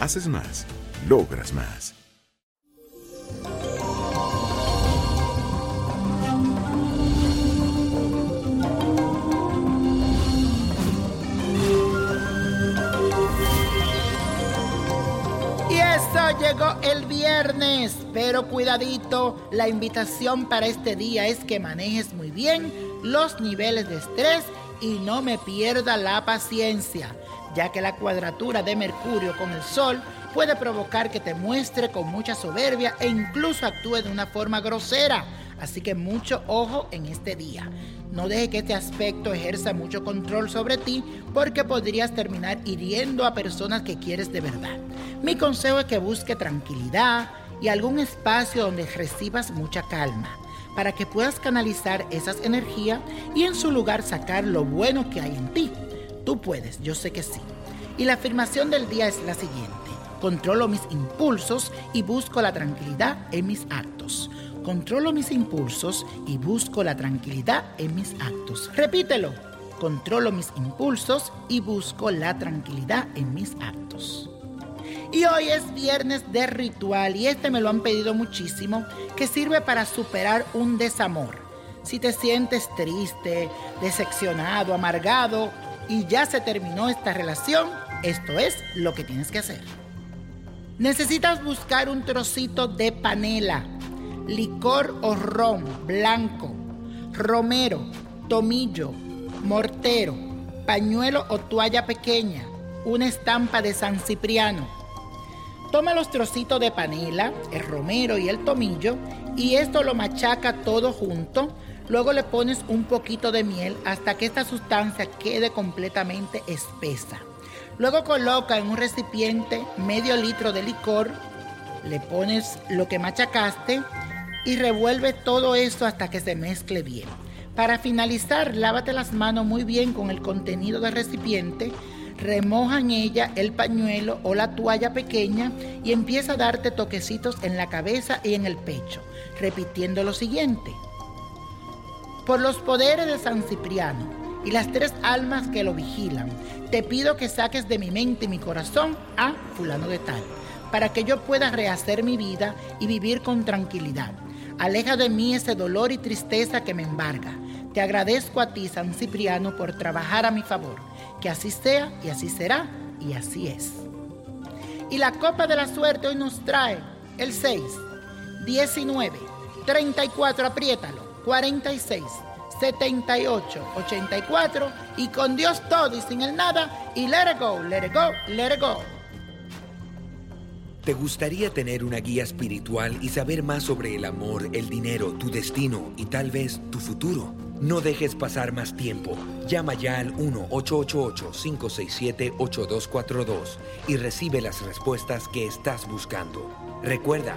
Haces más, logras más. Y eso llegó el viernes, pero cuidadito, la invitación para este día es que manejes muy bien los niveles de estrés y no me pierda la paciencia, ya que la cuadratura de Mercurio con el Sol puede provocar que te muestre con mucha soberbia e incluso actúe de una forma grosera. Así que mucho ojo en este día. No deje que este aspecto ejerza mucho control sobre ti porque podrías terminar hiriendo a personas que quieres de verdad. Mi consejo es que busque tranquilidad y algún espacio donde recibas mucha calma para que puedas canalizar esas energías y en su lugar sacar lo bueno que hay en ti. Tú puedes, yo sé que sí. Y la afirmación del día es la siguiente. Controlo mis impulsos y busco la tranquilidad en mis actos. Controlo mis impulsos y busco la tranquilidad en mis actos. Repítelo. Controlo mis impulsos y busco la tranquilidad en mis actos. Y hoy es viernes de ritual y este me lo han pedido muchísimo, que sirve para superar un desamor. Si te sientes triste, decepcionado, amargado y ya se terminó esta relación, esto es lo que tienes que hacer. Necesitas buscar un trocito de panela, licor o ron blanco, romero, tomillo, mortero, pañuelo o toalla pequeña, una estampa de San Cipriano. Toma los trocitos de panela, el romero y el tomillo y esto lo machaca todo junto. Luego le pones un poquito de miel hasta que esta sustancia quede completamente espesa. Luego coloca en un recipiente medio litro de licor, le pones lo que machacaste y revuelve todo esto hasta que se mezcle bien. Para finalizar, lávate las manos muy bien con el contenido del recipiente, remoja en ella el pañuelo o la toalla pequeña y empieza a darte toquecitos en la cabeza y en el pecho, repitiendo lo siguiente. Por los poderes de San Cipriano y las tres almas que lo vigilan, te pido que saques de mi mente y mi corazón a fulano de tal, para que yo pueda rehacer mi vida y vivir con tranquilidad. Aleja de mí ese dolor y tristeza que me embarga. Te agradezco a ti, San Cipriano, por trabajar a mi favor. Que así sea y así será y así es. Y la copa de la suerte hoy nos trae el 6, 19, 34, apriétalo, 46, 78, 84 y con Dios todo y sin el nada y let it go, let it go, let it go. ¿Te gustaría tener una guía espiritual y saber más sobre el amor, el dinero, tu destino y tal vez tu futuro? No dejes pasar más tiempo. Llama ya al 1-888-567-8242 y recibe las respuestas que estás buscando. Recuerda,